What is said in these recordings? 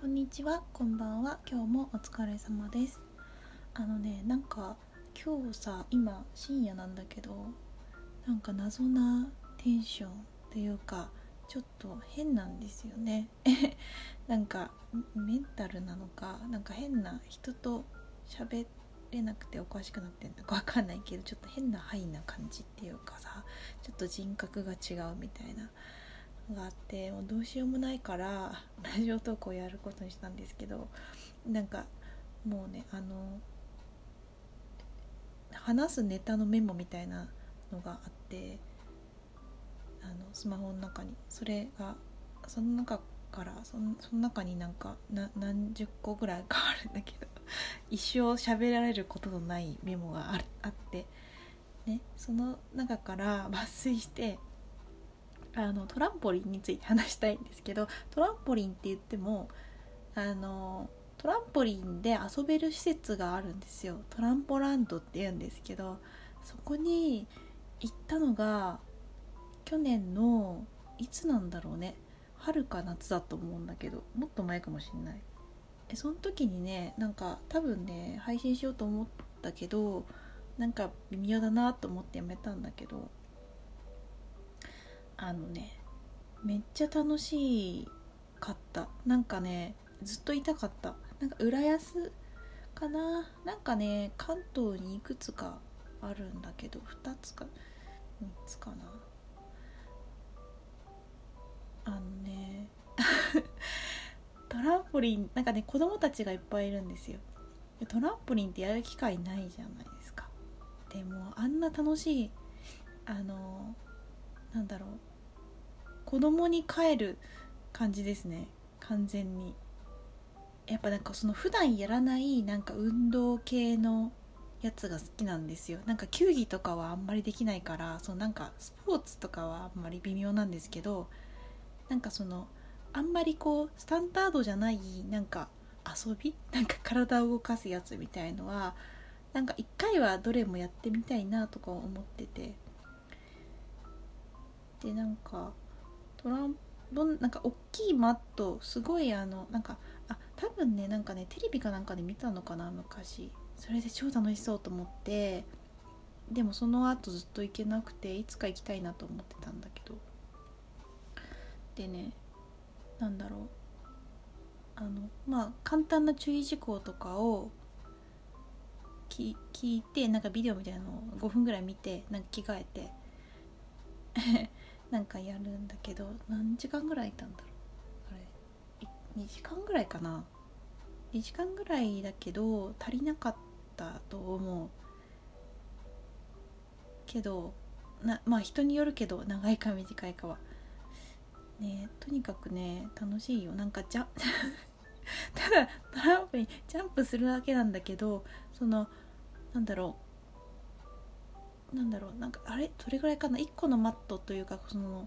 こんにちは、こんばんは。今日もお疲れ様です。あのね、なんか今日さ、今深夜なんだけど、なんか謎なテンションっていうか、ちょっと変なんですよね。なんかメンタルなのか、なんか変な人と喋れなくておかしくなってんのかわかんないけど、ちょっと変なハイな感じっていうかさ、ちょっと人格が違うみたいな。があってもうどうしようもないから ラジオ投稿やることにしたんですけどなんかもうねあの話すネタのメモみたいなのがあってあのスマホの中に。それがその中からそのその中になんかな何十個ぐらいかあるんだけど 一生喋られることのないメモがああって、ね、その中から抜粋してあのトランポリンについて話したいんですけどトランポリンって言ってもあのトランポリンで遊べる施設があるんですよ。トランポランドって言うんですけどそこに行ったのが去年のいつなんだろうね春か夏だと思うんだけどもっと前かもしんない。えその時にねなんか多分ね配信しようと思ったけどなんか微妙だなと思ってやめたんだけどあのねめっちゃ楽しかった。なんかねずっといたかった。なんか浦安かな。なんかね関東にいくつかあるんだけど2つか3つかな。あのね トランポリンなんかね子供たちがいっぱいいるんですよ。トランポリンってやる機会ないじゃないですか。でもあんな楽しいあのなんだろう子供に帰る感じですね。完全に。やっぱなんかその普段やらないなんか運動系のやつが好きなんですよ。なんか球技とかはあんまりできないからそのなんかスポーツとかはあんまり微妙なんですけどなんかそのあんまりこうスタンダードじゃないなんか遊びなんか体を動かすやつみたいのはなんか一回はどれもやってみたいなとか思ってて。でなんかトランボンなんか大きいマットすごいあのなんかあ多分ねなんかねテレビかなんかで見たのかな昔。それで超楽しそうと思って。でもその後ずっと行けなくていつか行きたいなと思ってたんだけど。でねなんだろう。あのまあ簡単な注意事項とかを聞聞いてなんかビデオみたいなのを5分ぐらい見てなんか着替えて。なんかやるんだけど何時間ぐらいいたんだろう？あれ。2時間ぐらいかな？2時間ぐらいだけど足りなかったと思う。けどなまあ人によるけど長いか短いかは。ねとにかくね楽しいよ。なんかじゃ ただトランプにジャンプするだけなんだけどそのなんだろう。なんだろうなんかあれどれぐらいかな？1個のマットというかその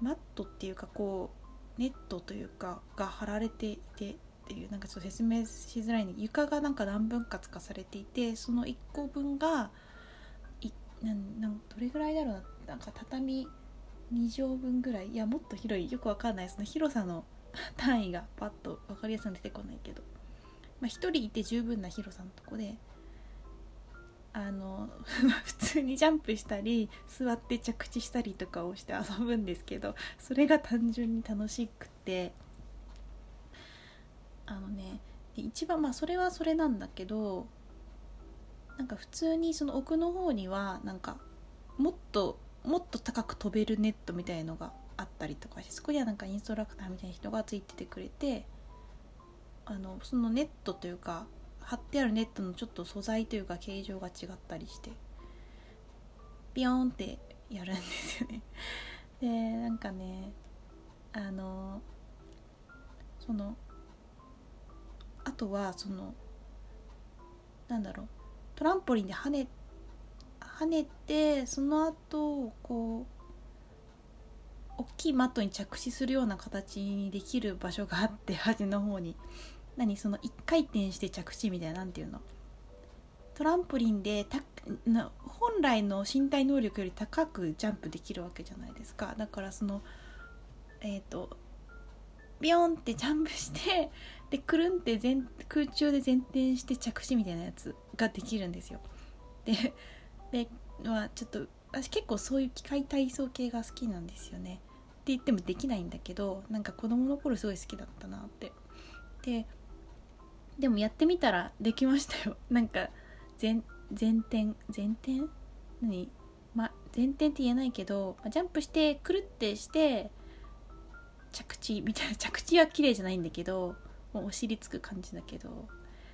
マットっていうかこうネットというかが張られていてっていうなんかちょっと説明しづらいね床がなんか何分割かされていてその1個分がいなんなんどれぐらいだろうな？なんか畳2畳分ぐらい？いやもっと広い？よくわかんない。その広さの 単位がパッと分かりやすく出てこないけど、まあ、1人いて十分な広さのとこであの 普通にジャンプしたり座って着地したりとかをして遊ぶんですけどそれが単純に楽しくて。あのね一番まあそれはそれなんだけどなんか普通にその奥の方にはなんかもっともっと高く飛べるネットみたいのがあったりとかしてそこにはなんかインストラクターみたいな人がついててくれてあのそのネットというか貼ってあるネットのちょっと素材というか形状が違ったりしてビヨーンってやるんですよね。でなんかねあのそのあとはそのなんだろうトランポリンで跳ね跳ねてその後こう大きいマットに着地するような形にできる場所があって端の方に。何その1回転して着地みたいななんていうの？トランポリンでたな本来の身体能力より高くジャンプできるわけじゃないですか。だからそのえっ、ー、とビヨンってジャンプしてでくるんって前空中で前転して着地みたいなやつができるんですよ。ででまあちょっと私結構そういう機械体操系が好きなんですよね。って言ってもできないんだけどなんか子供の頃すごい好きだったなって。ででもやってみたらできましたよ。なんか前前転前転？何？ま前転って言えないけどジャンプしてくるってして着地みたいな 着地は綺麗じゃないんだけどもうお尻つく感じだけど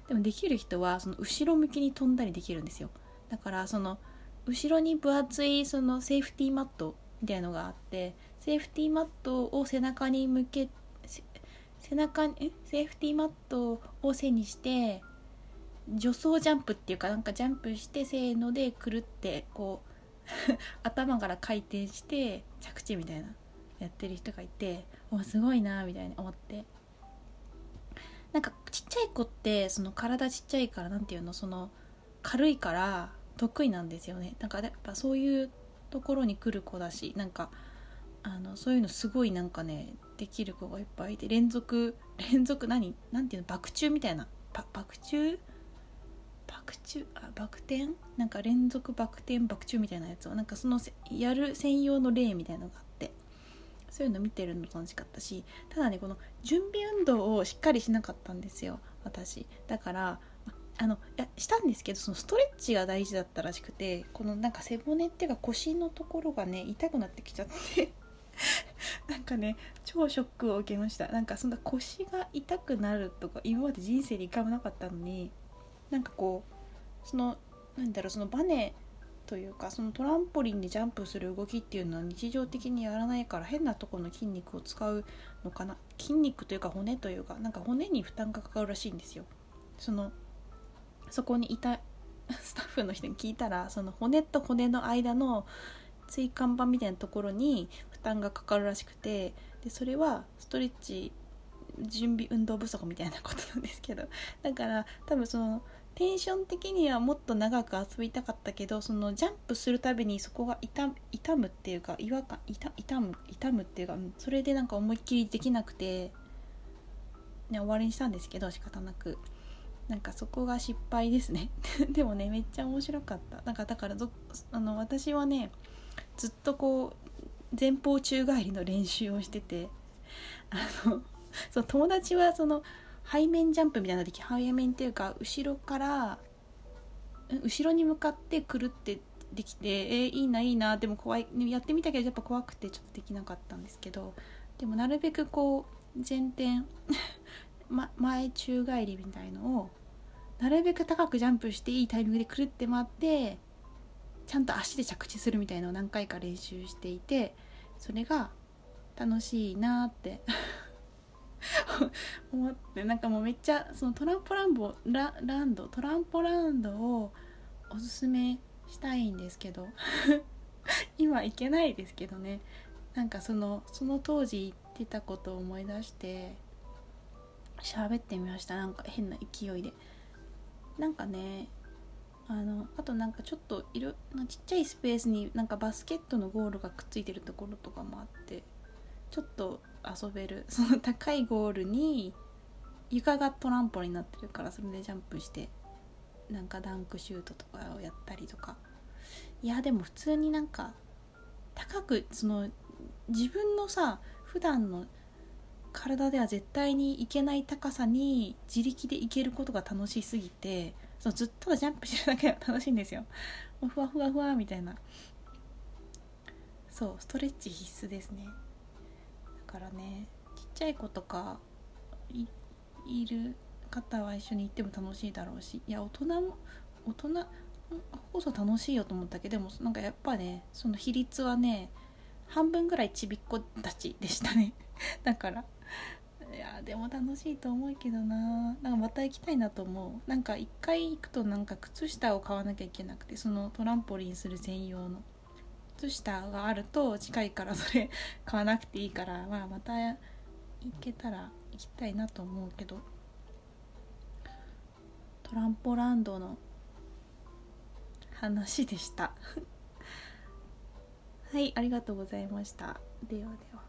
でもできる人はその後ろ向きに飛んだりできるんですよ。だからその後ろに分厚いそのセーフティーマットみたいのがあってセーフティーマットを背中に向け背中にセーフティーマットを背にして助走ジャンプっていうかなんかジャンプしてせーのでくるってこう 頭から回転して着地みたいなやってる人がいておすごいなみたいに思って。なんかちっちゃい子ってその体ちっちゃいから何て言うの？その軽いから得意なんですよね。なんかやっぱそういうところに来る子だしなんかあのそういうのすごいなんかねできる子がいっぱいいて連続 連続何？何ていうの？爆中みたいな。爆中？爆中？あバク転？なんか連続バク転バク中みたいなやつをなんかそのやる専用の例みたいのがあって。そういうの見てるの楽しかったしただねこの準備運動をしっかりしなかったんですよ。私。だからあのいやしたんですけどそのストレッチが大事だったらしくてこのなんか背骨っていうか腰のところがね痛くなってきちゃって。なんかね超ショックを受けました。なんかそんな腰が痛くなるとか今まで人生で一回もなかったのになんかこうそのなんだろうそのバネというかそのトランポリンでジャンプする動きっていうのは日常的にやらないから変なとこの筋肉を使うのかな。筋肉というか骨というかなんか骨に負担がかかるらしいんですよ。そのそこにいたスタッフの人に聞いたらその骨と骨の間の椎間板みたいなところに負担がかかるらしくてでそれはストレッチ準備運動不足みたいなことなんですけど だから多分そのテンション的にはもっと長く遊びたかったけどそのジャンプするたびにそこが痛痛むっていうか違和感痛痛む痛むっていうかそれでなんか思いっきりできなくて、ね、終わりにしたんですけど仕方なく。なんかそこが失敗ですね でもねめっちゃ面白かったなんかだからあの私はねずっとこう前方宙返りの練習をしててあのそう友達はその背面ジャンプみたいな時背面っていうか後ろから後ろに向かってくるってできてえー、いいないいなでも怖いやってみたけどやっぱ怖くてちょっとできなかったんですけどでもなるべくこう前転 ま、前宙返りみたいのをなるべく高くジャンプしていいタイミングでくるって回ってちゃんと足で着地するみたいのを何回か練習していてそれが楽しいなって 思ってなんかもうめっちゃそのトランポランボラランドトランポランドをおすすめしたいんですけど 今行けないですけどね。なんかそのその当時言ってたことを思い出して喋ってみました。なんか変な勢いで。なんかねあのあとなんかちょっといろちっちゃいスペースになんかバスケットのゴールがくっついてるところとかもあってちょっと遊べる。その高いゴールに床がトランポリンになってるからそれでジャンプしてなんかダンクシュートとかをやったりとか。いやでも普通になんか高くその自分のさ普段の体では絶対に行けない高さに自力で行けることが楽しすぎてそうずっとジャンプしてるだけで楽しいんですよ。もうふわふわふわみたいな。そうストレッチ必須ですね。だからねちっちゃい子とかいる方は一緒に行っても楽しいだろうしいや大人も大人こそ楽しいよと思ったけどでもなんかやっぱねその比率はね半分ぐらいちびっ子たちでしたね。だからいやでも楽しいと思うけどな。なんかまた行きたいなと思う。なんか一回行くとなんか靴下を買わなきゃいけなくてそのトランポリンする専用の。靴下があると近いからそれ 買わなくていいから、まあ、また行けたら行きたいなと思うけど。トランポランドの話でした。はいありがとうございました。ではでは。